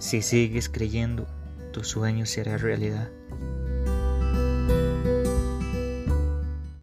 Si sigues creyendo, tu sueño será realidad.